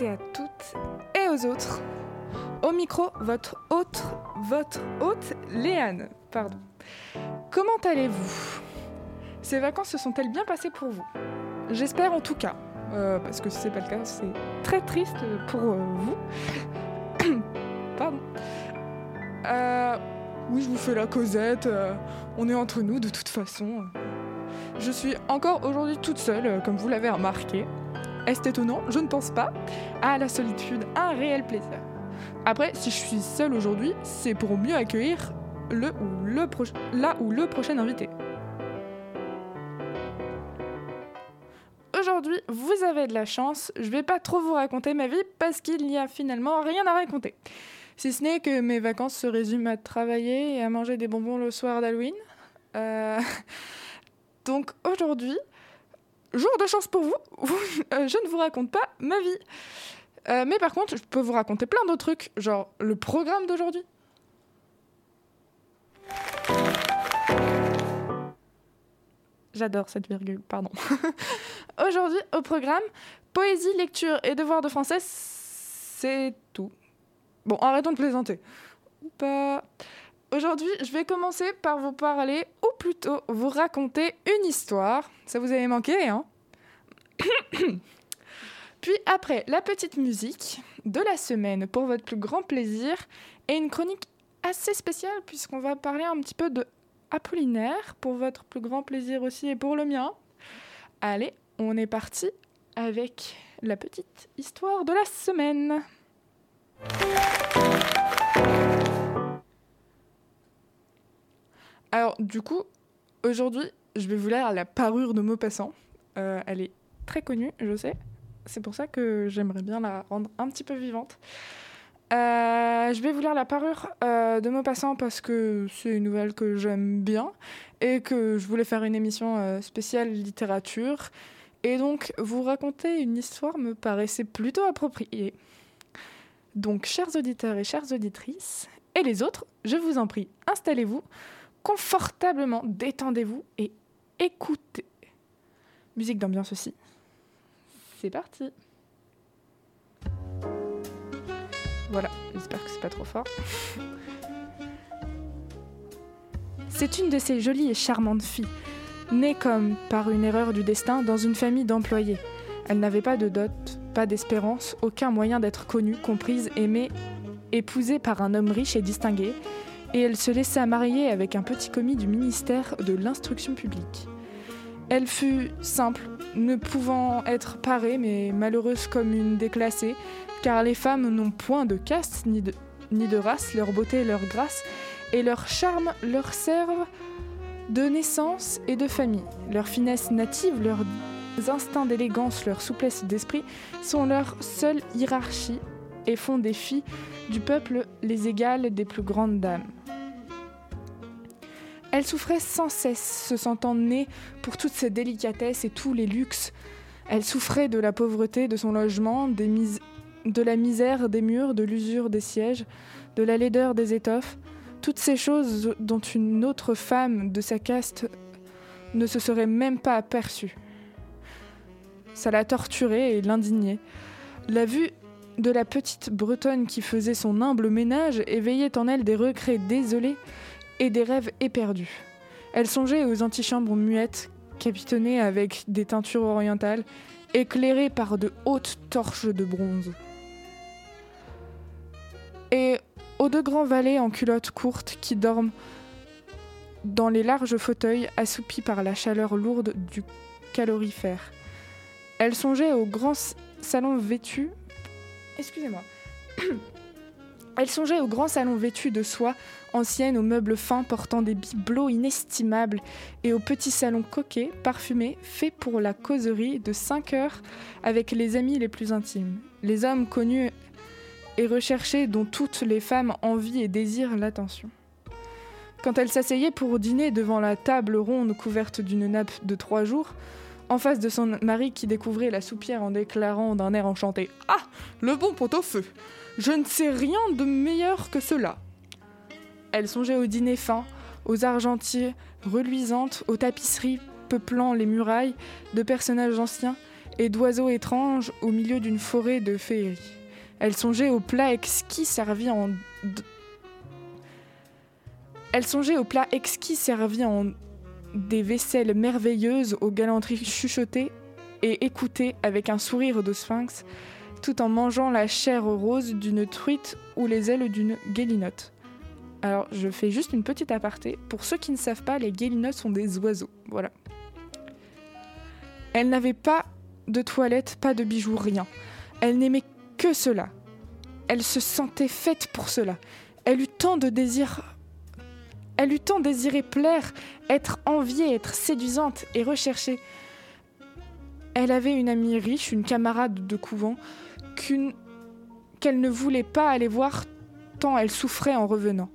et à toutes et aux autres. Au micro, votre hôte, votre hôte, Léane. Pardon. Comment allez-vous? Ces vacances se sont-elles bien passées pour vous? J'espère en tout cas, euh, parce que si c'est pas le cas, c'est très triste pour euh, vous. Pardon. Euh, oui, je vous fais la causette. on est entre nous de toute façon. Je suis encore aujourd'hui toute seule, comme vous l'avez remarqué. Est-ce étonnant? Je ne pense pas. À la solitude, un réel plaisir. Après, si je suis seule aujourd'hui, c'est pour mieux accueillir le ou le proche- là ou le prochain invité. Aujourd'hui, vous avez de la chance. Je vais pas trop vous raconter ma vie parce qu'il n'y a finalement rien à raconter. Si ce n'est que mes vacances se résument à travailler et à manger des bonbons le soir d'Halloween. Euh, Donc aujourd'hui, jour de chance pour vous, euh, je ne vous raconte pas ma vie. Euh, mais par contre, je peux vous raconter plein d'autres trucs, genre le programme d'aujourd'hui. J'adore cette virgule, pardon. Aujourd'hui, au programme, poésie, lecture et devoir de français, c'est tout. Bon, arrêtons de plaisanter. Ou pas. Aujourd'hui, je vais commencer par vous parler, ou plutôt vous raconter une histoire. Ça vous avait manqué, hein? Puis après, la petite musique de la semaine pour votre plus grand plaisir et une chronique assez spéciale puisqu'on va parler un petit peu de Apollinaire pour votre plus grand plaisir aussi et pour le mien. Allez, on est parti avec la petite histoire de la semaine. Alors, du coup, aujourd'hui, je vais vous lire la parure de Maupassant. Euh, elle très connue, je sais. C'est pour ça que j'aimerais bien la rendre un petit peu vivante. Euh, je vais vous lire la parure euh, de Maupassant parce que c'est une nouvelle que j'aime bien et que je voulais faire une émission euh, spéciale littérature. Et donc, vous raconter une histoire me paraissait plutôt approprié. Donc, chers auditeurs et chères auditrices, et les autres, je vous en prie, installez-vous confortablement, détendez-vous et écoutez. Musique d'ambiance aussi. C'est parti. Voilà, j'espère que c'est pas trop fort. C'est une de ces jolies et charmantes filles, née comme par une erreur du destin dans une famille d'employés. Elle n'avait pas de dot, pas d'espérance, aucun moyen d'être connue, comprise, aimée, épousée par un homme riche et distingué, et elle se laissa marier avec un petit commis du ministère de l'instruction publique. Elle fut simple, ne pouvant être parée, mais malheureuse comme une déclassée, car les femmes n'ont point de caste ni de, ni de race, leur beauté, leur grâce et leur charme leur servent de naissance et de famille. Leur finesse native, leurs instincts d'élégance, leur souplesse d'esprit sont leur seule hiérarchie et font des filles du peuple les égales des plus grandes dames. Elle souffrait sans cesse, se sentant née pour toutes ces délicatesses et tous les luxes. Elle souffrait de la pauvreté de son logement, de la misère des murs, de l'usure des sièges, de la laideur des étoffes, toutes ces choses dont une autre femme de sa caste ne se serait même pas aperçue. Ça la torturait et l'indignait. La vue de la petite Bretonne qui faisait son humble ménage éveillait en elle des regrets désolés et des rêves éperdus. Elle songeait aux antichambres muettes, capitonnées avec des teintures orientales, éclairées par de hautes torches de bronze. Et aux deux grands valets en culottes courtes qui dorment dans les larges fauteuils assoupis par la chaleur lourde du calorifère. Elle songeait au grand salon vêtu. Excusez-moi. Elle songeait au grand salon vêtu de soie ancienne aux meubles fins portant des bibelots inestimables et au petit salon coquet, parfumé, fait pour la causerie de 5 heures avec les amis les plus intimes, les hommes connus et recherchés dont toutes les femmes envient et désirent l'attention. Quand elle s'asseyait pour dîner devant la table ronde couverte d'une nappe de trois jours, en face de son mari qui découvrait la soupière en déclarant d'un air enchanté Ah! Le bon pot-au-feu Je ne sais rien de meilleur que cela Elle songeait au dîner fin, aux argentiers reluisantes, aux tapisseries peuplant les murailles, de personnages anciens, et d'oiseaux étranges au milieu d'une forêt de féerie. Elle songeait aux plats exquis servis en elle songeait aux plats exquis servis en des vaisselles merveilleuses, aux galanteries chuchotées et écoutées avec un sourire de sphinx, tout en mangeant la chair rose d'une truite ou les ailes d'une guélinotte. Alors, je fais juste une petite aparté. Pour ceux qui ne savent pas, les guélinottes sont des oiseaux. Voilà. Elle n'avait pas de toilette, pas de bijoux, rien. Elle n'aimait que cela. Elle se sentait faite pour cela. Elle eut tant de désirs elle eut tant désiré plaire, être enviée, être séduisante et recherchée. Elle avait une amie riche, une camarade de couvent, qu'elle ne voulait pas aller voir tant elle souffrait en revenant.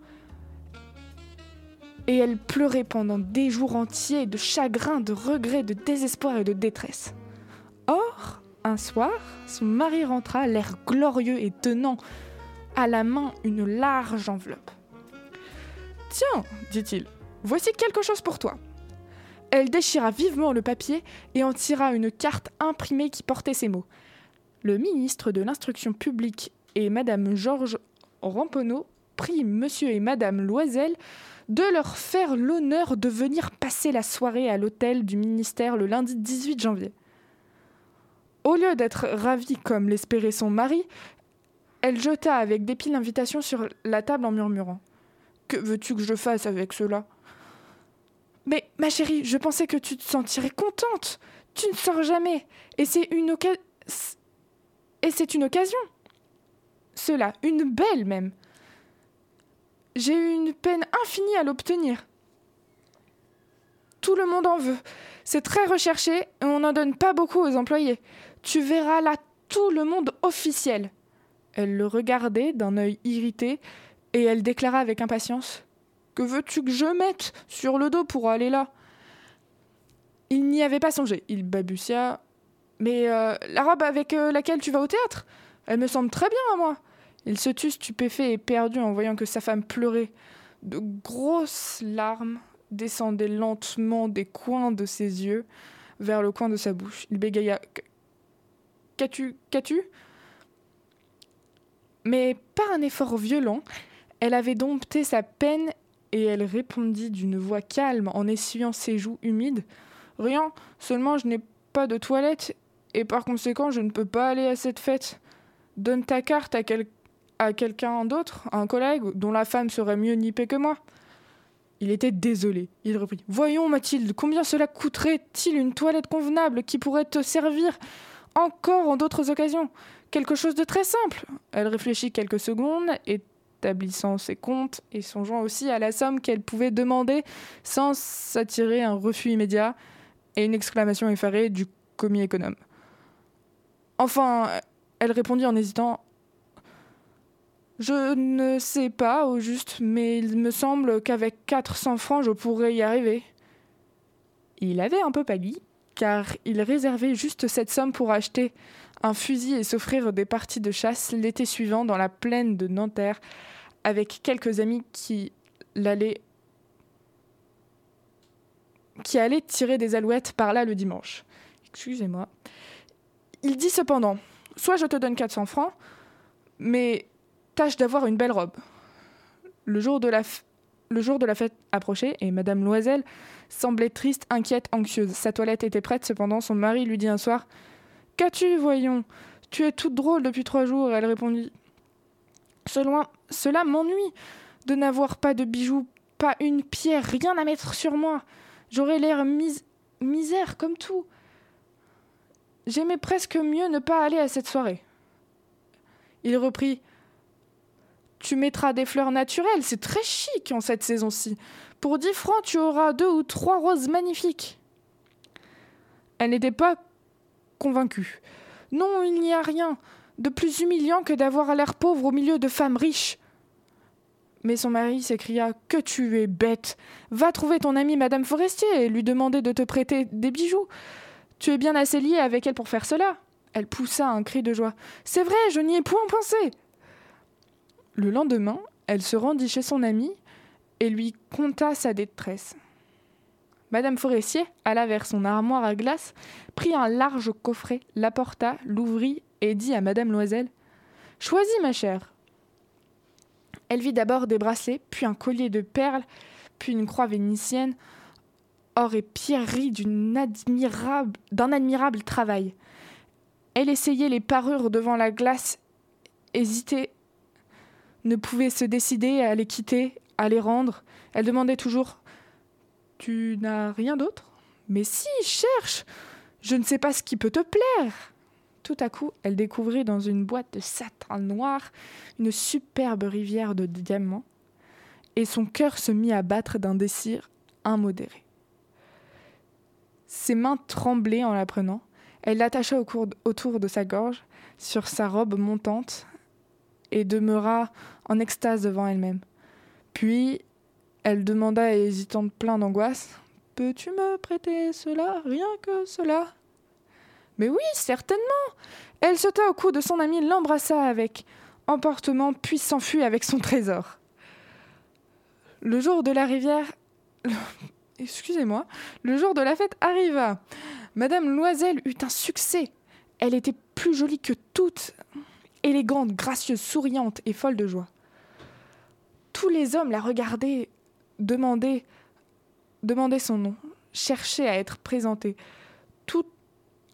Et elle pleurait pendant des jours entiers de chagrin, de regret, de désespoir et de détresse. Or, un soir, son mari rentra, l'air glorieux et tenant à la main une large enveloppe. Tiens, dit-il, voici quelque chose pour toi. Elle déchira vivement le papier et en tira une carte imprimée qui portait ces mots. Le ministre de l'Instruction publique et Madame Georges Ramponneau prient Monsieur et Madame Loisel de leur faire l'honneur de venir passer la soirée à l'hôtel du ministère le lundi 18 janvier. Au lieu d'être ravie comme l'espérait son mari, elle jeta avec dépit l'invitation sur la table en murmurant que veux-tu que je fasse avec cela? Mais, ma chérie, je pensais que tu te sentirais contente. Tu ne sors jamais. Et c'est une occasion. Et c'est une occasion. Cela, une belle même. J'ai eu une peine infinie à l'obtenir. Tout le monde en veut. C'est très recherché et on n'en donne pas beaucoup aux employés. Tu verras là tout le monde officiel. Elle le regardait d'un œil irrité et elle déclara avec impatience Que veux-tu que je mette sur le dos pour aller là? Il n'y avait pas songé. Il balbutia Mais euh, la robe avec euh, laquelle tu vas au théâtre Elle me semble très bien à moi. Il se tut stupéfait et perdu en voyant que sa femme pleurait. De grosses larmes descendaient lentement des coins de ses yeux vers le coin de sa bouche. Il bégaya Qu'as-tu Qu'as-tu? Mais par un effort violent, elle avait dompté sa peine et elle répondit d'une voix calme en essuyant ses joues humides. Rien, seulement je n'ai pas de toilette et par conséquent je ne peux pas aller à cette fête. Donne ta carte à, à quelqu'un d'autre, un collègue dont la femme serait mieux nippée que moi. Il était désolé. Il reprit. Voyons, Mathilde, combien cela coûterait-il une toilette convenable qui pourrait te servir encore en d'autres occasions? Quelque chose de très simple. Elle réfléchit quelques secondes établissant ses comptes et songeant aussi à la somme qu'elle pouvait demander sans s'attirer un refus immédiat et une exclamation effarée du commis économe. Enfin, elle répondit en hésitant Je ne sais pas au juste, mais il me semble qu'avec 400 francs, je pourrais y arriver. Il avait un peu pâli, car il réservait juste cette somme pour acheter un fusil et s'offrir des parties de chasse l'été suivant dans la plaine de Nanterre avec quelques amis qui l'allaient qui allaient tirer des alouettes par là le dimanche. Excusez-moi. Il dit cependant Soit je te donne 400 francs, mais tâche d'avoir une belle robe. Le jour de la, fête approchait et Madame Loisel semblait triste, inquiète, anxieuse. Sa toilette était prête, cependant son mari lui dit un soir Qu'as-tu, voyons? Tu es toute drôle depuis trois jours. Elle répondit Cela, cela m'ennuie de n'avoir pas de bijoux, pas une pierre, rien à mettre sur moi. J'aurais l'air misère comme tout. J'aimais presque mieux ne pas aller à cette soirée. Il reprit Tu mettras des fleurs naturelles, c'est très chic en cette saison-ci. Pour dix francs, tu auras deux ou trois roses magnifiques. Elle n'était pas convaincu. Non, il n'y a rien de plus humiliant que d'avoir l'air pauvre au milieu de femmes riches. Mais son mari s'écria Que tu es bête Va trouver ton amie Madame Forestier et lui demander de te prêter des bijoux. Tu es bien assez lié avec elle pour faire cela. Elle poussa un cri de joie. C'est vrai, je n'y ai point pensé. Le lendemain, elle se rendit chez son amie et lui conta sa détresse. Madame Forestier alla vers son armoire à glace, prit un large coffret, l'apporta, l'ouvrit et dit à Madame Loisel Choisis, ma chère. Elle vit d'abord des bracelets, puis un collier de perles, puis une croix vénitienne, or et pierreries d'un admirable, admirable travail. Elle essayait les parures devant la glace, hésitait, ne pouvait se décider à les quitter, à les rendre. Elle demandait toujours Tu n'as rien d'autre? Mais si, cherche Je ne sais pas ce qui peut te plaire tout à coup, elle découvrit dans une boîte de satin noir une superbe rivière de diamants, et son cœur se mit à battre d'un désir immodéré. Ses mains tremblaient en la prenant. Elle l'attacha autour de sa gorge, sur sa robe montante, et demeura en extase devant elle-même. Puis, elle demanda, hésitante, plein d'angoisse Peux-tu me prêter cela Rien que cela? Mais oui, certainement. Elle sauta au cou de son ami, l'embrassa avec emportement, puis s'enfuit avec son trésor. Le jour de la rivière. Excusez-moi. Le jour de la fête arriva. Madame Loisel eut un succès. Elle était plus jolie que toutes, élégante, gracieuse, souriante et folle de joie. Tous les hommes la regardaient, demandaient, demandaient son nom, cherchaient à être présentés. Toutes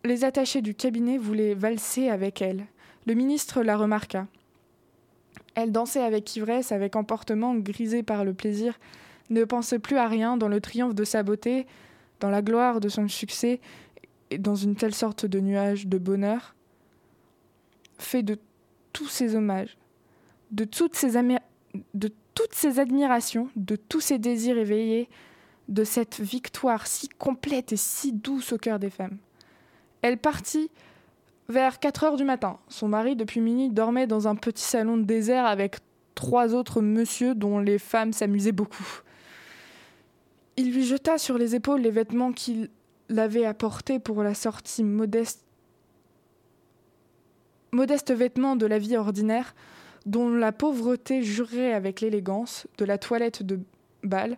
les attachés du cabinet voulaient valser avec elle. Le ministre la remarqua. Elle dansait avec ivresse, avec emportement, grisée par le plaisir, ne pensait plus à rien dans le triomphe de sa beauté, dans la gloire de son succès, et dans une telle sorte de nuage de bonheur, fait de tous ces hommages, de toutes ces admirations, de tous ces désirs éveillés, de cette victoire si complète et si douce au cœur des femmes. Elle partit vers 4 heures du matin. Son mari, depuis minuit, dormait dans un petit salon désert avec trois autres messieurs dont les femmes s'amusaient beaucoup. Il lui jeta sur les épaules les vêtements qu'il avait apportés pour la sortie modeste modeste vêtements de la vie ordinaire, dont la pauvreté jurait avec l'élégance de la toilette de bal,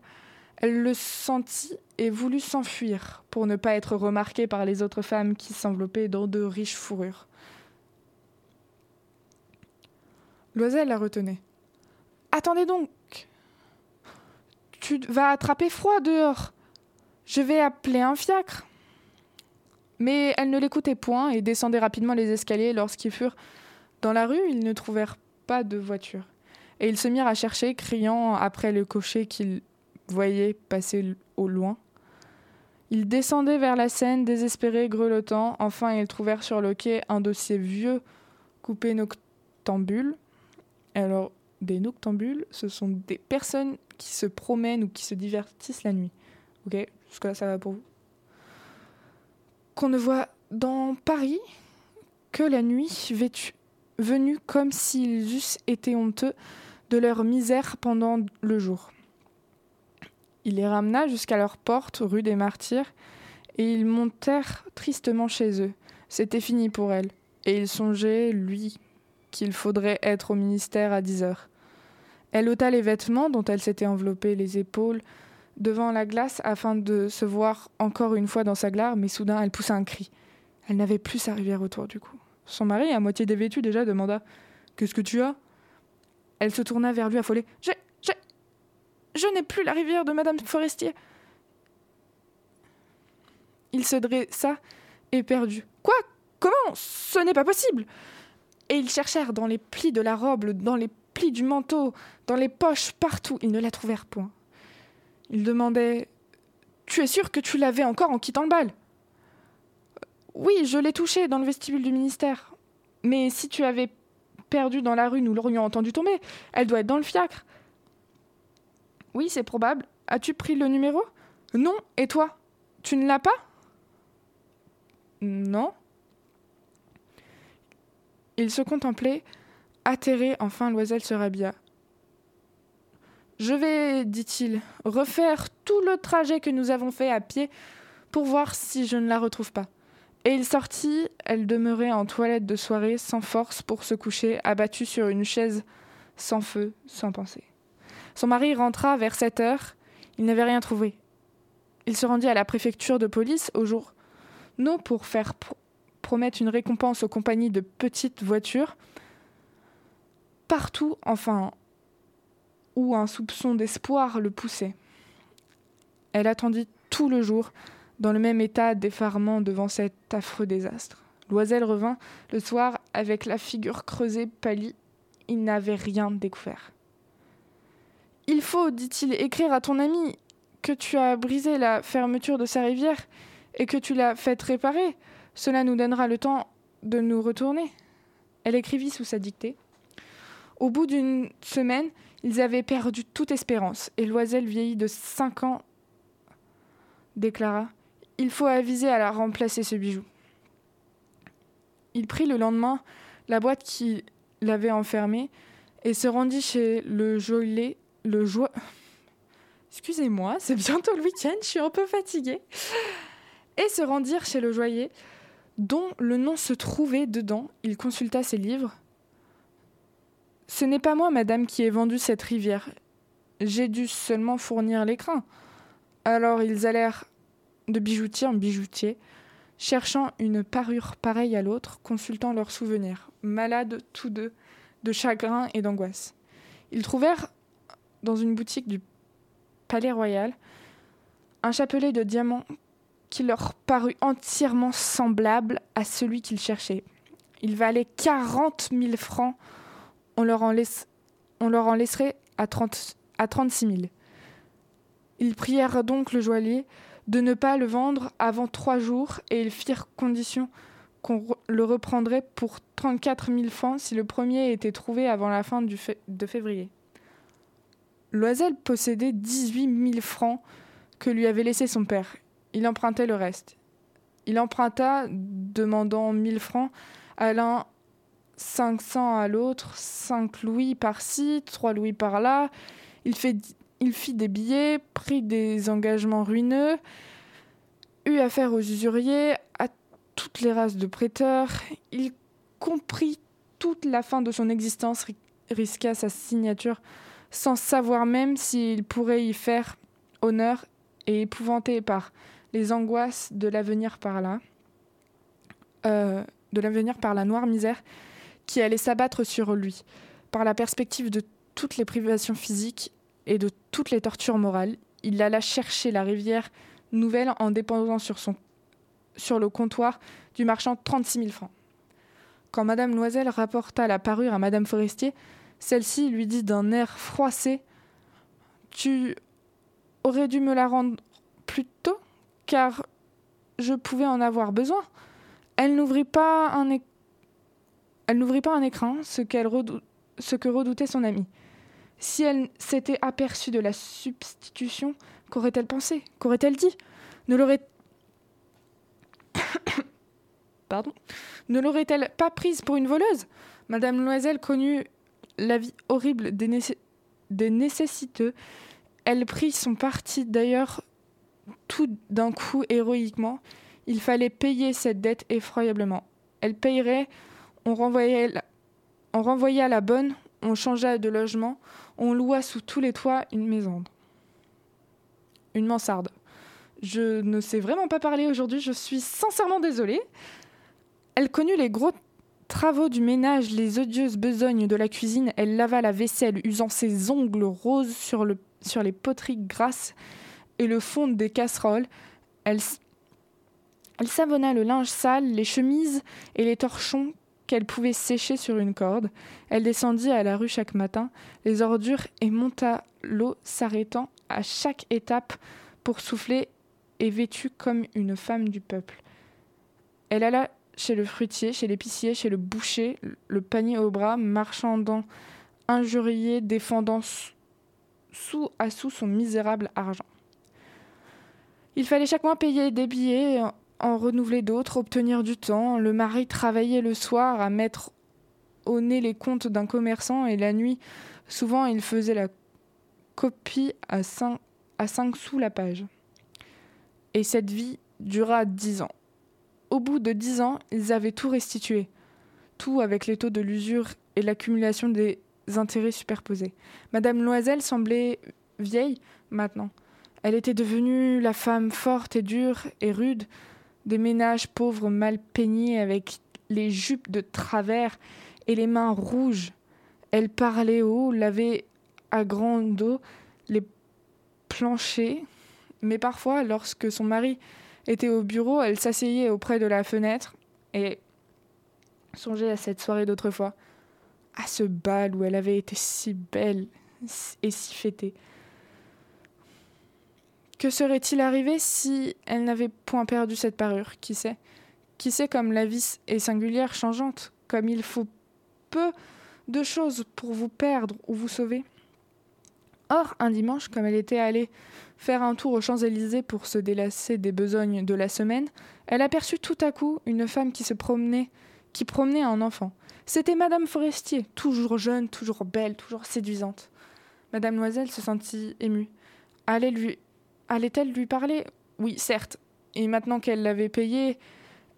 elle le sentit et voulut s'enfuir pour ne pas être remarquée par les autres femmes qui s'enveloppaient dans de riches fourrures. Loisel la retenait. Attendez donc. Tu vas attraper froid dehors. Je vais appeler un fiacre. Mais elle ne l'écoutait point et descendait rapidement les escaliers lorsqu'ils furent dans la rue, ils ne trouvèrent pas de voiture. Et ils se mirent à chercher, criant après le cocher qu'ils voyaient passer au loin. Ils descendaient vers la Seine, désespérés, grelottants. Enfin, ils trouvèrent sur le quai un de ces vieux coupés noctambules. Alors, des noctambules, ce sont des personnes qui se promènent ou qui se divertissent la nuit. Ok Jusque-là, ça va pour vous Qu'on ne voit dans Paris que la nuit, vêtue, venue comme s'ils eussent été honteux de leur misère pendant le jour. Il les ramena jusqu'à leur porte, rue des Martyrs, et ils montèrent tristement chez eux. C'était fini pour elle, et il songeait, lui, qu'il faudrait être au ministère à dix heures. Elle ôta les vêtements dont elle s'était enveloppée les épaules devant la glace afin de se voir encore une fois dans sa glare, mais soudain elle poussa un cri. Elle n'avait plus sa rivière autour du cou. Son mari, à moitié dévêtu déjà, demanda Qu'est-ce que tu as? Elle se tourna vers lui affolée. J'ai je n'ai plus la rivière de Madame Forestier. Il se dressa, éperdu. Quoi? Comment? Ce n'est pas possible Et ils cherchèrent dans les plis de la robe, dans les du manteau, dans les poches, partout. Ils ne la trouvèrent point. Ils demandaient Tu es sûr que tu l'avais encore en quittant le bal? Oui, je l'ai touchée dans le vestibule du ministère. Mais si tu avais perdu dans la rue, nous l'aurions entendu tomber. Elle doit être dans le fiacre. Oui, c'est probable. As-tu pris le numéro? Non. Et toi? Tu ne l'as pas? Non. Il se contemplait, atterré, enfin Loisel se rhabilla. Je vais, dit-il, refaire tout le trajet que nous avons fait à pied pour voir si je ne la retrouve pas. Et il sortit, elle demeurait en toilette de soirée, sans force pour se coucher, abattue sur une chaise, sans feu, sans pensée. Son mari rentra vers sept heures. Il n'avait rien trouvé. Il se rendit à la préfecture de police au jour non pour faire promettre une récompense aux compagnies de petites voitures. Partout, enfin, où un soupçon d'espoir le poussait. Elle attendit tout le jour, dans le même état d'effarement devant cet affreux désastre. Loisel revint le soir avec la figure creusée, pâlie. Il n'avait rien découvert. Il faut, dit-il, écrire à ton ami que tu as brisé la fermeture de sa rivière et que tu l'as fait réparer. Cela nous donnera le temps de nous retourner. Elle écrivit sous sa dictée. Au bout d'une semaine, ils avaient perdu toute espérance, et Loisel, vieilli de cinq ans, déclara Il faut aviser à la remplacer ce bijou. Il prit le lendemain la boîte qui l'avait enfermé et se rendit chez le joaillier, le. Excusez-moi, c'est bientôt le week-end, je suis un peu fatiguée. Et se rendirent chez le joaillier, dont le nom se trouvait dedans. Il consulta ses livres. Ce n'est pas moi, madame, qui ai vendu cette rivière. J'ai dû seulement fournir l'écrin. Alors ils allèrent de bijoutier en bijoutier, cherchant une parure pareille à l'autre, consultant leurs souvenirs, malades tous deux de chagrin et d'angoisse. Ils trouvèrent dans une boutique du Palais Royal un chapelet de diamants qui leur parut entièrement semblable à celui qu'ils cherchaient. Il valait quarante mille francs, on leur en, laisserait à, 30, à 36 000. Ils prièrent donc le joaillier de ne pas le vendre avant trois jours et ils firent condition qu'on le reprendrait pour 34 000 francs si le premier était trouvé avant la fin de février. Loisel possédait 18 000 francs que lui avait laissé son père. Il empruntait le reste. Il emprunta, demandant 1000 francs à 500 à l'autre, 5 louis par-ci, 3 louis par-là. Il, il fit des billets, prit des engagements ruineux, eut affaire aux usuriers, à toutes les races de prêteurs. Il comprit toute la fin de son existence, risqua sa signature sans savoir même s'il pourrait y faire honneur et épouvanté par les angoisses de l'avenir par là, euh, de l'avenir par la noire misère qui allait s'abattre sur lui, par la perspective de toutes les privations physiques et de toutes les tortures morales, il alla chercher la rivière nouvelle en déposant sur, son, sur le comptoir du marchand 36 000 francs. Quand Madame Loisel rapporta la parure à Madame Forestier, celle-ci lui dit d'un air froissé Tu aurais dû me la rendre plus tôt, car je pouvais en avoir besoin. Elle n'ouvrit pas un elle n'ouvrit pas un écran, ce, que redoutait son amie. Si elle s'était aperçue de la substitution, qu'aurait-elle pensé? Qu'aurait-elle dit? Ne l'aurait Pardon Ne l'aurait-elle pas prise pour une voleuse? Madame Loisel connut la vie horrible des, des nécessiteux. Elle prit son parti d'ailleurs tout d'un coup héroïquement. Il fallait payer cette dette effroyablement. Elle payerait, on renvoyait, la, bonne, on changea de logement, on loua sous tous les toits une maison. Une mansarde. Je ne sais vraiment pas parler aujourd'hui, je suis sincèrement désolée. Elle connut les gros travaux du ménage, les odieuses besognes de la cuisine, elle lava la vaisselle, usant ses ongles roses sur, le, sur les poteries grasses et le fond des casseroles. Elle savonna le linge sale, les chemises et les torchons qu'elle pouvait sécher sur une corde. Elle descendit à la rue chaque matin, les ordures, et monta l'eau, s'arrêtant à chaque étape pour souffler et vêtue comme une femme du peuple. Elle alla chez le fruitier, chez l'épicier, chez le boucher, le panier au bras, marchandant, injurié, défendant sous à sous son misérable argent. Il fallait chaque mois payer des billets, en renouveler d'autres, obtenir du temps. Le mari travaillait le soir à mettre au nez les comptes d'un commerçant et la nuit, souvent, il faisait la copie à cinq, à cinq sous la page. Et cette vie dura dix ans. Au bout de dix ans, ils avaient tout restitué, tout avec les taux de l'usure et l'accumulation des intérêts superposés. Madame Loisel semblait vieille maintenant. Elle était devenue la femme forte et dure et rude des ménages pauvres mal peignés avec les jupes de travers et les mains rouges. Elle parlait haut, lavait à grande eau les planchers, mais parfois, lorsque son mari était au bureau, elle s'asseyait auprès de la fenêtre et songeait à cette soirée d'autrefois, à ce bal où elle avait été si belle et si fêtée. Que serait-il arrivé si elle n'avait point perdu cette parure Qui sait? Qui sait comme la vie est singulière, changeante, comme il faut peu de choses pour vous perdre ou vous sauver? Or, un dimanche, comme elle était allée faire un tour aux Champs-Élysées pour se délasser des besognes de la semaine, elle aperçut tout à coup une femme qui se promenait, qui promenait un enfant. C'était Madame Forestier, toujours jeune, toujours belle, toujours séduisante. Madame Loisel se sentit émue. Allait lui, allait-elle lui parler? Oui, certes. Et maintenant qu'elle l'avait payé,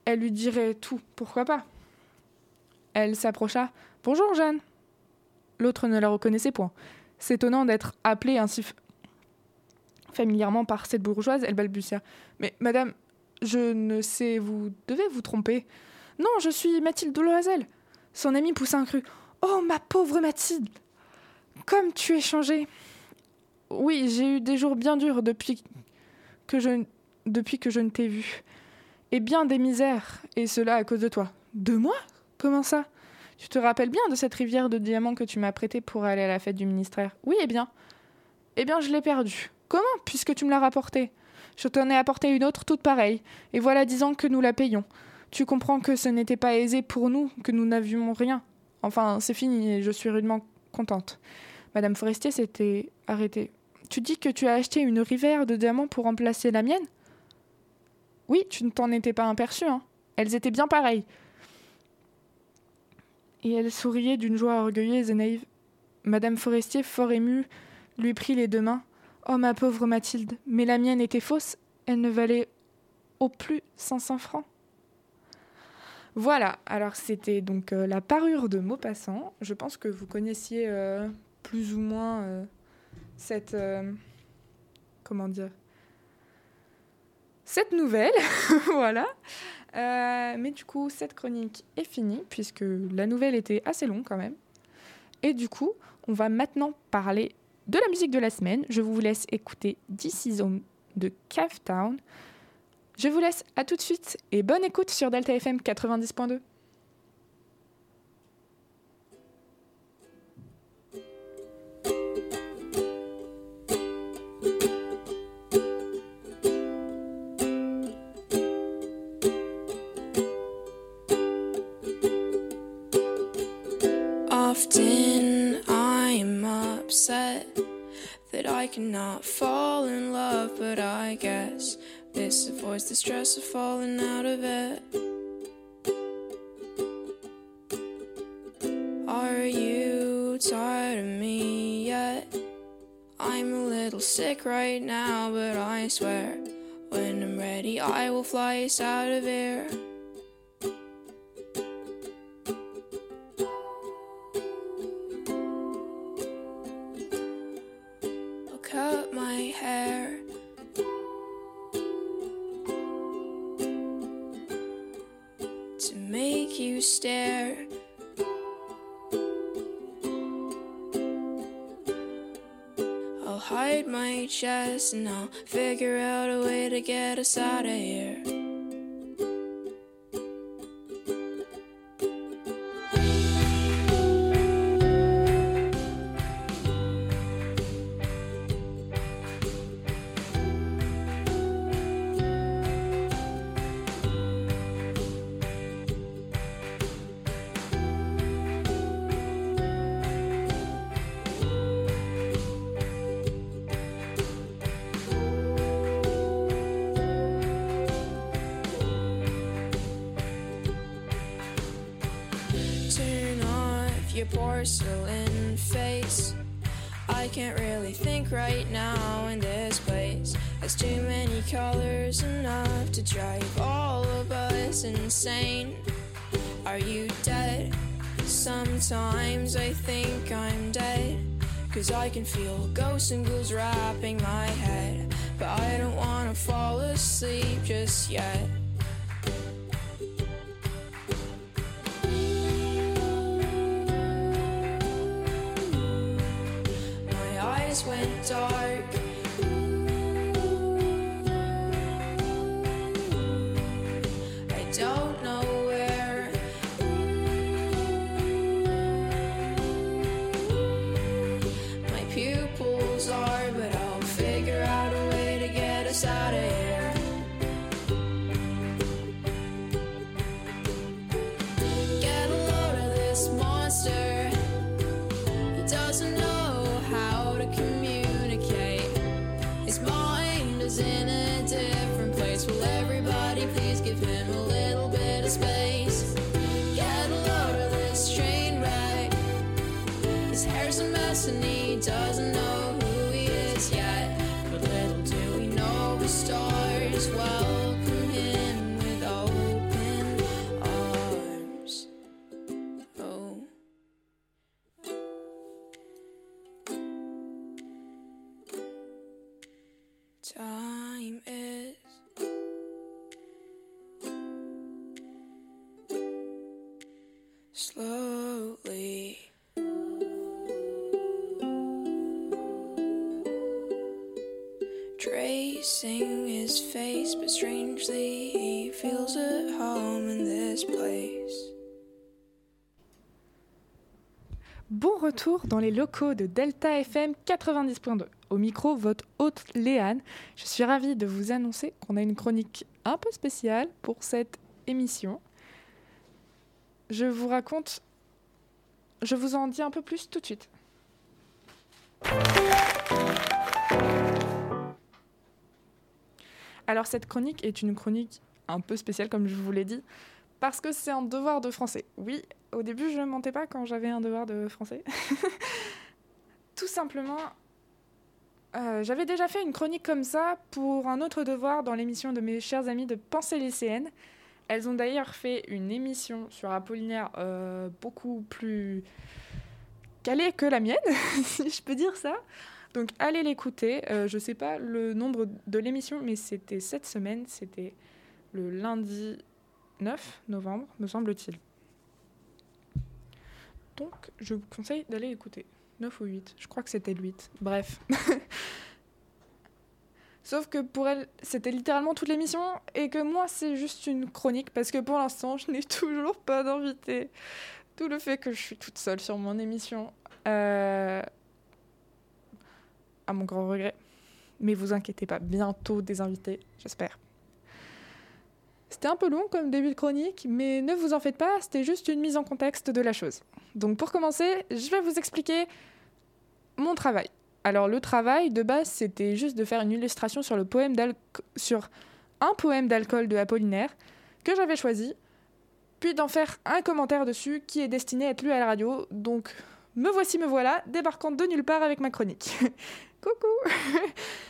elle lui dirait tout. Pourquoi pas? Elle s'approcha. Bonjour, Jeanne. L'autre ne la reconnaissait point. S'étonnant d'être appelée ainsi familièrement par cette bourgeoise, elle balbutia. Mais madame, je ne sais, vous devez vous tromper. Non, je suis Mathilde Loisel. Son amie poussa un cru. Oh, ma pauvre Mathilde Comme tu es changée Oui, j'ai eu des jours bien durs depuis que je, depuis que je ne t'ai vue. Et bien des misères, et cela à cause de toi. De moi? Comment ça? Tu te rappelles bien de cette rivière de diamants que tu m'as prêtée pour aller à la fête du ministère? Oui, eh bien. Eh bien, je l'ai perdue. Comment, puisque tu me l'as rapportée Je t'en ai apporté une autre toute pareille, et voilà dix ans que nous la payons. Tu comprends que ce n'était pas aisé pour nous, que nous n'avions rien. Enfin, c'est fini, et je suis rudement contente. Madame Forestier s'était arrêtée. Tu dis que tu as acheté une rivière de diamants pour remplacer la mienne? Oui, tu ne t'en étais pas aperçue, hein. Elles étaient bien pareilles. Et elle souriait d'une joie orgueilleuse et naïve. Madame Forestier, fort émue, lui prit les deux mains. Oh, ma pauvre Mathilde, mais la mienne était fausse, elle ne valait au plus 500 francs. Voilà, alors c'était donc euh, la parure de Maupassant. Je pense que vous connaissiez euh, plus ou moins euh, cette. comment dire Cette nouvelle, voilà. mais du coup, cette chronique est finie, puisque la nouvelle était assez longue quand même. Et du coup, on va maintenant parler de la musique de la semaine. Je vous laisse écouter This Home de Cave Town. Je vous laisse à tout de suite et bonne écoute sur Delta FM 90.2. I cannot fall in love, but I guess this avoids the stress of falling out of it. Are you tired of me yet? I'm a little sick right now, but I swear when I'm ready, I will fly us out of here. side of you. Porcelain face. I can't really think right now in this place. There's too many colors, enough to drive all of us insane. Are you dead? Sometimes I think I'm dead. Cause I can feel ghosts and ghouls wrapping my head. but I don't wanna fall asleep just yet. door. Retour dans les locaux de Delta FM 90.2. Au micro, votre hôte Léane. Je suis ravie de vous annoncer qu'on a une chronique un peu spéciale pour cette émission. Je vous raconte, je vous en dis un peu plus tout de suite. Alors cette chronique est une chronique un peu spéciale comme je vous l'ai dit, parce que c'est un devoir de français. Oui, au début je ne mentais pas quand j'avais un devoir de français. Tout simplement, euh, j'avais déjà fait une chronique comme ça pour un autre devoir dans l'émission de mes chers amis de Pensée lycéenne. Elles ont d'ailleurs fait une émission sur Apollinaire euh, beaucoup plus calée que la mienne, si je peux dire ça. Donc allez l'écouter. Euh, je sais pas le nombre de l'émission, mais c'était cette semaine. C'était le lundi 9 novembre, me semble-t-il. Donc je vous conseille d'aller l'écouter. 9 ou 8, je crois que c'était le 8. Bref. Sauf que pour elle, c'était littéralement toute l'émission et que moi, c'est juste une chronique parce que pour l'instant, je n'ai toujours pas d'invité. Tout le fait que je suis toute seule sur mon émission, euh, à mon grand regret. Mais vous inquiétez pas, bientôt des invités, j'espère. C'était un peu long comme début de chronique, mais ne vous en faites pas, c'était juste une mise en contexte de la chose. Donc pour commencer, je vais vous expliquer mon travail. Alors le travail de base, c'était juste de faire une illustration sur le poème un poème d'alcool de Apollinaire que j'avais choisi, puis d'en faire un commentaire dessus qui est destiné à être lu à la radio. Donc me voici, me voilà, débarquant de nulle part avec ma chronique. Coucou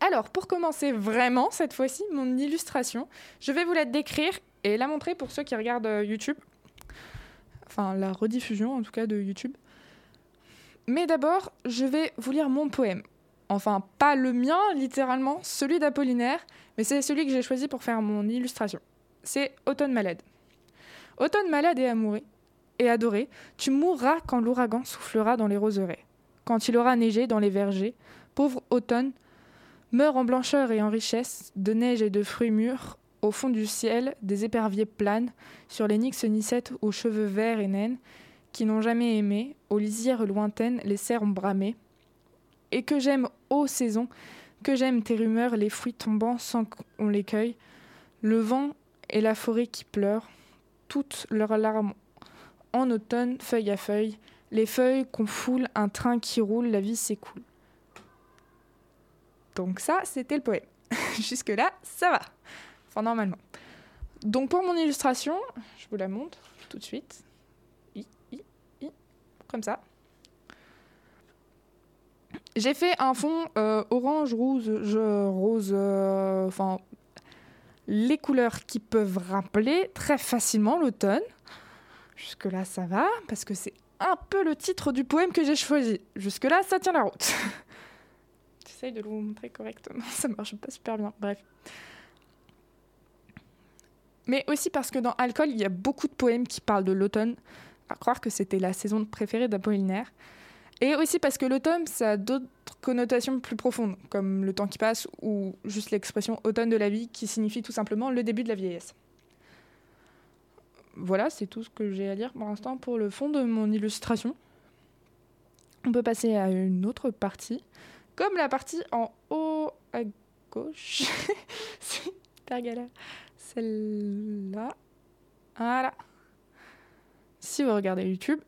Alors, pour commencer vraiment cette fois-ci, mon illustration, je vais vous la décrire et la montrer pour ceux qui regardent euh, YouTube. Enfin, la rediffusion en tout cas de YouTube. Mais d'abord, je vais vous lire mon poème. Enfin, pas le mien, littéralement, celui d'Apollinaire, mais c'est celui que j'ai choisi pour faire mon illustration. C'est Automne malade. Automne malade et amoureux, et adoré, tu mourras quand l'ouragan soufflera dans les roseraies, quand il aura neigé dans les vergers. Pauvre automne, meurt en blancheur et en richesse, de neige et de fruits mûrs, au fond du ciel, des éperviers planent, sur les nixes nicettes aux cheveux verts et naines, qui n'ont jamais aimé, aux lisières lointaines, les cerfs ont bramé. Et que j'aime, ô saison, que j'aime tes rumeurs, les fruits tombant sans qu'on les cueille, le vent et la forêt qui pleurent, toutes leurs larmes en automne, feuille à feuille, les feuilles qu'on foule, un train qui roule, la vie s'écoule. Donc ça, c'était le poème. Jusque-là, ça va. Enfin, normalement. Donc pour mon illustration, je vous la montre tout de suite. I, i, i, comme ça. J'ai fait un fond euh, orange, rose, je, rose, euh, enfin les couleurs qui peuvent rappeler très facilement l'automne. Jusque-là, ça va, parce que c'est un peu le titre du poème que j'ai choisi. Jusque-là, ça tient la route. J'essaye de vous montrer correctement, ça marche pas super bien. Bref. Mais aussi parce que dans Alcool, il y a beaucoup de poèmes qui parlent de l'automne, à croire que c'était la saison préférée d'Apollinaire. Et aussi parce que l'automne, ça a d'autres connotations plus profondes, comme le temps qui passe ou juste l'expression automne de la vie qui signifie tout simplement le début de la vieillesse. Voilà, c'est tout ce que j'ai à dire pour l'instant pour le fond de mon illustration. On peut passer à une autre partie, comme la partie en haut à gauche. c'est galère. Celle-là. Voilà. Si vous regardez YouTube.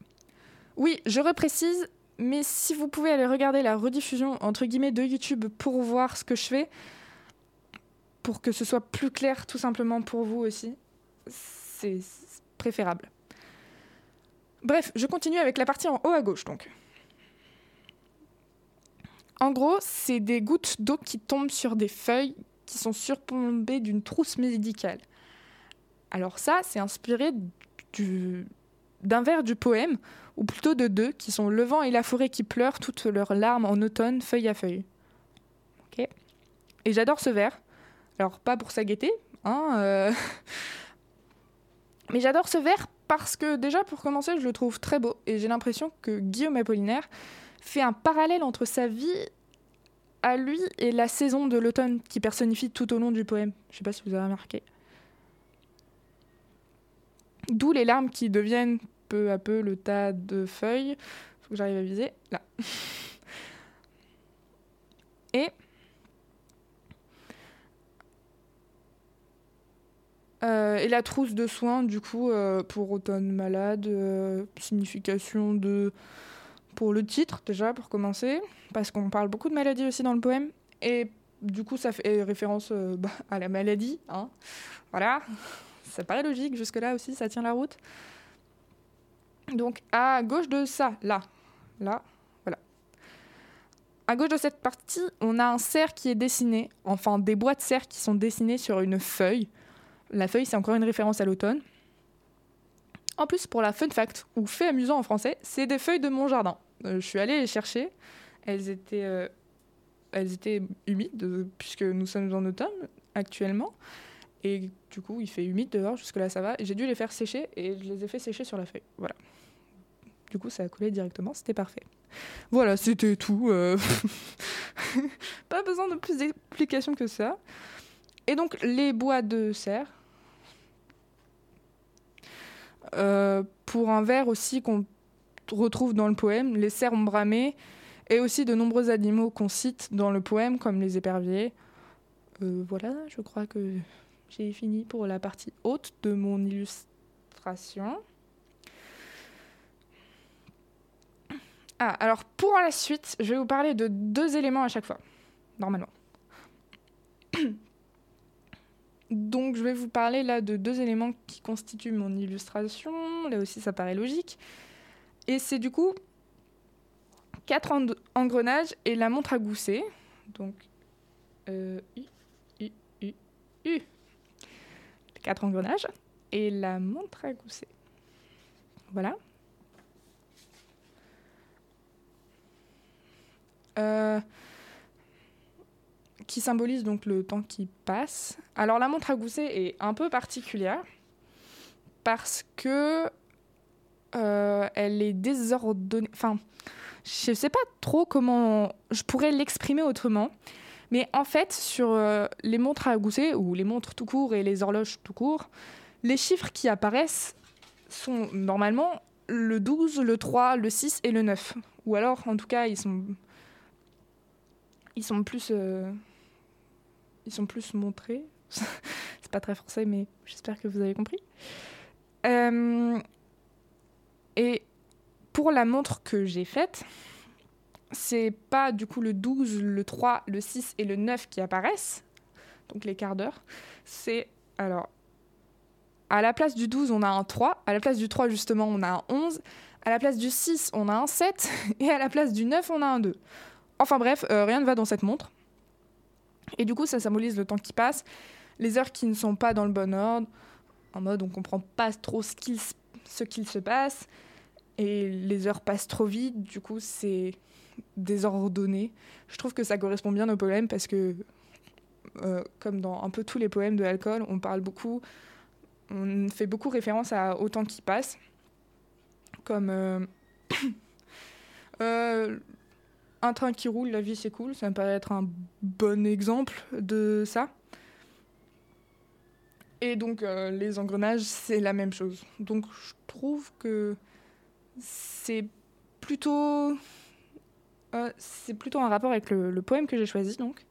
Oui, je reprécise, mais si vous pouvez aller regarder la rediffusion entre guillemets de YouTube pour voir ce que je fais, pour que ce soit plus clair tout simplement pour vous aussi, c'est préférable. Bref, je continue avec la partie en haut à gauche donc. En gros, c'est des gouttes d'eau qui tombent sur des feuilles qui sont surplombées d'une trousse médicale. Alors ça, c'est inspiré du, d'un vers du poème, ou plutôt de deux, qui sont le vent et la forêt qui pleurent toutes leurs larmes en automne, feuille à feuille. Et j'adore ce vers. Alors, pas pour sa gaieté, hein, euh, mais j'adore ce vers parce que, déjà, pour commencer, je le trouve très beau, et j'ai l'impression que Guillaume Apollinaire fait un parallèle entre sa vie à lui et la saison de l'automne qui personnifie tout au long du poème. Je sais pas si vous avez remarqué. D'où les larmes qui deviennent peu à peu le tas de feuilles. Faut que j'arrive à viser. Là. Et Euh, et la trousse de soins, du coup, euh, pour automne malade, euh, signification de. Pour le titre, déjà, pour commencer, parce qu'on parle beaucoup de maladies aussi dans le poème. Et du coup, ça fait référence bah, à la maladie. Hein. Voilà, ça paraît logique, jusque-là aussi, ça tient la route. Donc, à gauche de ça, là, là, voilà. À gauche de cette partie, on a un cerf qui est dessiné, enfin des bois de cerf qui sont dessinés sur une feuille. La feuille, c'est encore une référence à l'automne. En plus, pour la fun fact, ou fait amusant en français, c'est des feuilles de mon jardin. Euh, je suis allée les chercher. Elles étaient, euh, elles étaient humides, euh, puisque nous sommes en automne actuellement. Et du coup, il fait humide dehors, jusque-là ça va. J'ai dû les faire sécher et je les ai fait sécher sur la feuille. Voilà. Du coup, ça a coulé directement, c'était parfait. Voilà, c'était tout. Pas besoin de plus d'explications que ça. Et donc, les bois de serre, pour un vers aussi qu'on retrouve dans le poème, les cerfs ont bramé, et aussi de nombreux animaux qu'on cite dans le poème, comme les éperviers. Euh, voilà, je crois que j'ai fini pour la partie haute de mon illustration. Ah, alors pour la suite, je vais vous parler de deux éléments à chaque fois, normalement. Donc je vais vous parler là de deux éléments qui constituent mon illustration. Là aussi ça paraît logique. Et c'est du coup quatre engrenages et la montre à gousset. Donc euh, U, U, U, Quatre engrenages et la montre à gousset. Voilà. Euh, qui symbolise donc le temps qui passe. Alors la montre à gousset est un peu particulière parce que euh, elle est désordonnée. Enfin, je sais pas trop comment je pourrais l'exprimer autrement. Mais en fait, sur euh, les montres à gousset, ou les montres tout court et les horloges tout court, les chiffres qui apparaissent sont normalement le 12, le 3, le 6 et le 9. Ou alors, en tout cas, ils sont, ils sont plus... Euh, ils sont plus montrés. c'est pas très français, mais j'espère que vous avez compris. Euh, et pour la montre que j'ai faite, c'est pas du coup le 12, le 3, le 6 et le 9 qui apparaissent, donc les quarts d'heure. C'est alors à la place du 12, on a un 3, à la place du 3 justement, on a un 11, à la place du 6, on a un 7 et à la place du 9, on a un 2. Enfin bref, euh, rien ne va dans cette montre. Et du coup, ça symbolise le temps qui passe, les heures qui ne sont pas dans le bon ordre, en mode on comprend pas trop ce qu'il, ce qu'il se passe. et les heures passent trop vite, du coup c'est désordonné. Je trouve que ça correspond bien au poème parce que, euh, comme dans un peu tous les poèmes de l'alcool, on parle beaucoup, on fait beaucoup référence à au temps qui passe, comme euh, euh, un train qui roule, la vie c'est cool, ça me paraît être un bon exemple de ça. Et donc les engrenages, c'est la même chose. Donc je trouve que c'est plutôt euh, c'est plutôt un rapport avec le, poème que j'ai choisi donc.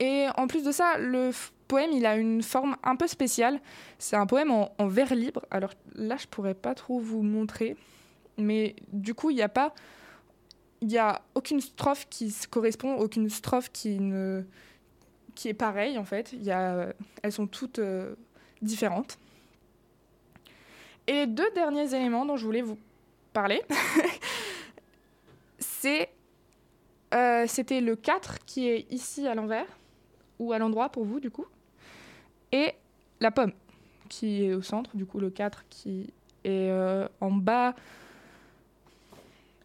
Et en plus de ça, le poème il a une forme un peu spéciale. C'est un poème en, vers libre. Alors là, je pourrais pas trop vous montrer, mais du coup, il n'y a pas, il y a aucune strophe qui se correspond, aucune strophe qui ne, qui est pareille en fait. Il y a, elles sont toutes euh, différentes. Et les deux derniers éléments dont je voulais vous parler, c'est euh, c'était le 4 qui est ici à l'envers, ou à l'endroit pour vous du coup, et la pomme qui est au centre, du coup le 4 qui est euh, en bas,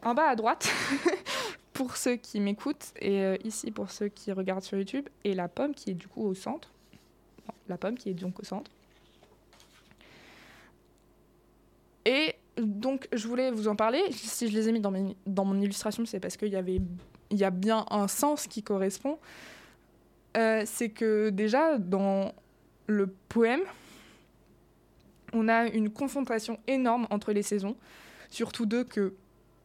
en bas à droite pour ceux qui m'écoutent, et euh, ici pour ceux qui regardent sur YouTube, et la pomme qui est du coup au centre, la pomme qui est donc au centre. Et donc, je voulais vous en parler. Si je les ai mis dans, mon illustration, c'est parce qu'il y, avait, il y a bien un sens qui correspond. Euh, c'est que déjà, dans le poème, on a une confrontation énorme entre les saisons. Surtout deux que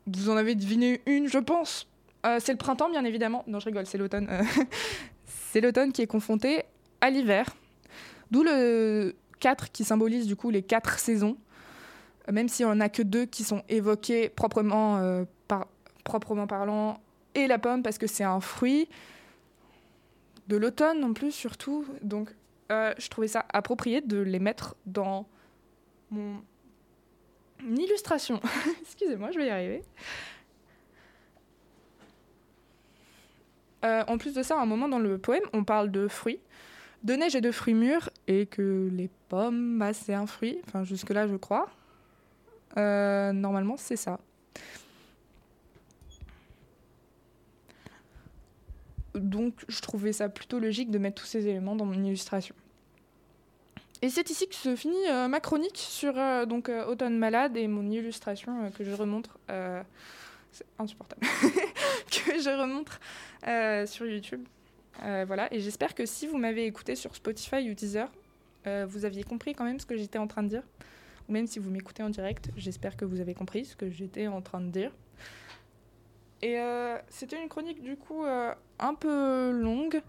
vous en avez deviné une, je pense. Euh, c'est le printemps, bien évidemment. Non, je rigole, c'est l'automne. Euh, c'est l'automne qui est confronté à l'hiver. D'où le 4 qui symbolise du coup les quatre saisons même si on n'a que deux qui sont proprement, euh, proprement parlant, et la pomme parce que c'est un fruit de l'automne non plus surtout. Donc je trouvais ça approprié de les mettre dans mon illustration. Excusez-moi, je vais y arriver. Euh, en plus de ça, à un moment dans le poème, on parle de fruits, de neige et de fruits mûrs, et que les pommes, bah, c'est un fruit. Enfin, jusque-là, je crois. Euh, normalement, c'est ça. Donc, je trouvais ça plutôt logique de mettre tous ces éléments dans mon illustration. Et c'est ici que se finit euh, ma chronique sur donc Automne Malade et mon illustration que je remontre. C'est insupportable. que je remontre sur YouTube. voilà, et j'espère que si vous m'avez écouté sur Spotify ou Deezer, vous aviez compris quand même ce que j'étais en train de dire même si vous m'écoutez en direct, j'espère que vous avez compris ce que j'étais en train de dire. Et euh, c'était une chronique du coup euh, un peu longue,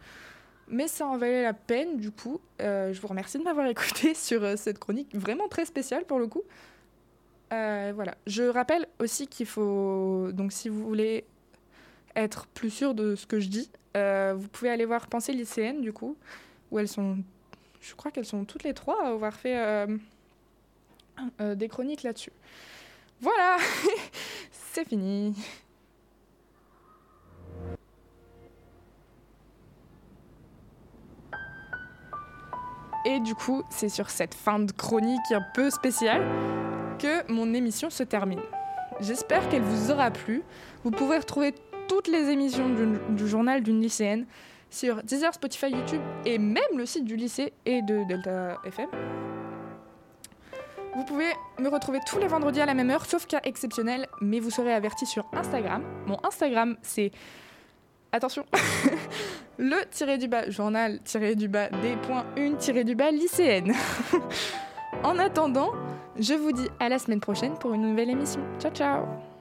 mais ça en valait la peine du coup. Euh, je vous remercie de m'avoir écouté sur cette chronique vraiment très spéciale pour le coup. Voilà. Je rappelle aussi qu'il faut donc si vous voulez être plus sûr de ce que je dis, vous pouvez aller voir Pensée lycéenne du coup, où elles sont, je crois qu'elles sont toutes les trois à avoir fait euh, des chroniques là-dessus. Voilà, c'est fini. Et du coup, c'est sur cette fin de chronique un peu spéciale que mon émission se termine. J'espère qu'elle vous aura plu. Vous pouvez retrouver toutes les émissions du, journal d'une lycéenne sur Deezer, Spotify, YouTube et même le site du lycée et de Delta FM. Vous pouvez me retrouver tous les vendredis à la même heure, sauf cas exceptionnel, mais vous serez averti sur Instagram. Mon Instagram, c'est. Attention Le tiré du bas journal tiré du bas des points une tiré du bas lycéenne. en attendant, je vous dis à la semaine prochaine pour une nouvelle émission. Ciao ciao